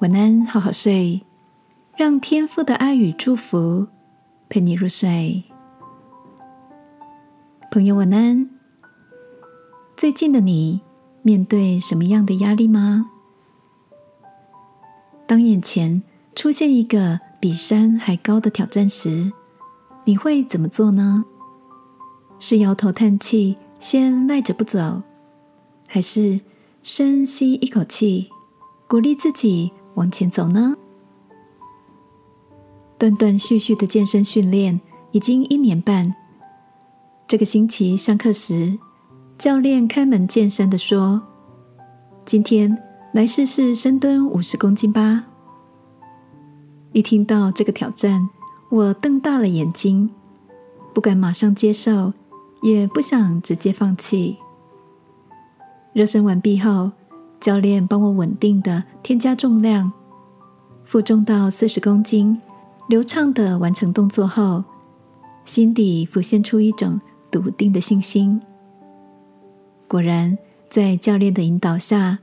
晚安，好好睡，让天父的爱与祝福陪你入睡。朋友，晚安。最近的你面对什么样的压力吗？当眼前出现一个比山还高的挑战时，你会怎么做呢？是摇头叹气，先赖着不走，还是深吸一口气，鼓励自己？往前走呢？断断续续的健身训练已经一年半。这个星期上课时，教练开门见山的说：“今天来试试深蹲五十公斤吧。”一听到这个挑战，我瞪大了眼睛，不敢马上接受，也不想直接放弃。热身完毕后。教练帮我稳定的添加重量，负重到四十公斤，流畅的完成动作后，心底浮现出一种笃定的信心。果然，在教练的引导下，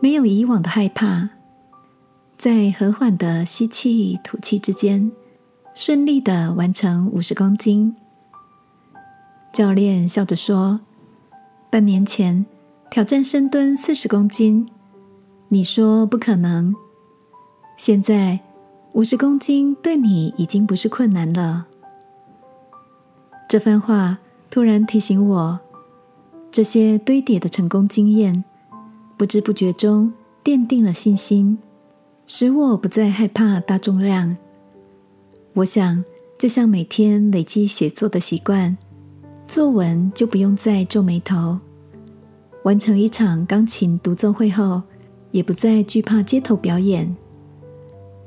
没有以往的害怕，在和缓的吸气、吐气之间，顺利的完成五十公斤。教练笑着说：“半年前。”挑战深蹲四十公斤，你说不可能。现在五十公斤对你已经不是困难了。这番话突然提醒我，这些堆叠的成功经验，不知不觉中奠定了信心，使我不再害怕大重量。我想，就像每天累积写作的习惯，作文就不用再皱眉头。完成一场钢琴独奏会后，也不再惧怕街头表演。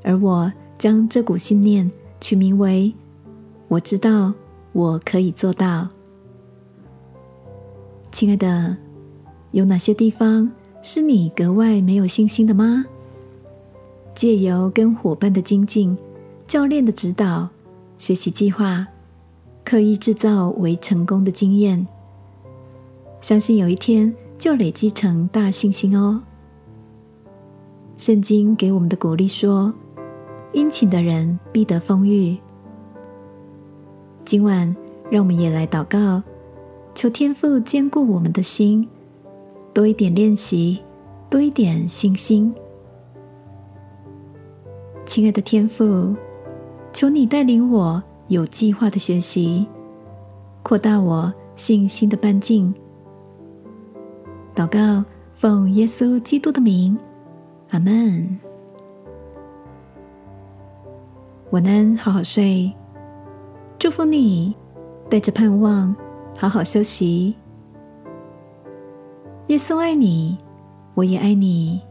而我将这股信念取名为“我知道我可以做到”。亲爱的，有哪些地方是你格外没有信心的吗？借由跟伙伴的精进、教练的指导、学习计划，刻意制造为成功的经验，相信有一天。就累积成大信心哦。圣经给我们的鼓励说：“殷勤的人必得丰裕。”今晚，让我们也来祷告，求天父坚固我们的心，多一点练习，多一点信心。亲爱的天父，求你带领我有计划的学习，扩大我信心的半径。祷告，奉耶稣基督的名，阿门。晚安，好好睡。祝福你，带着盼望，好好休息。耶稣爱你，我也爱你。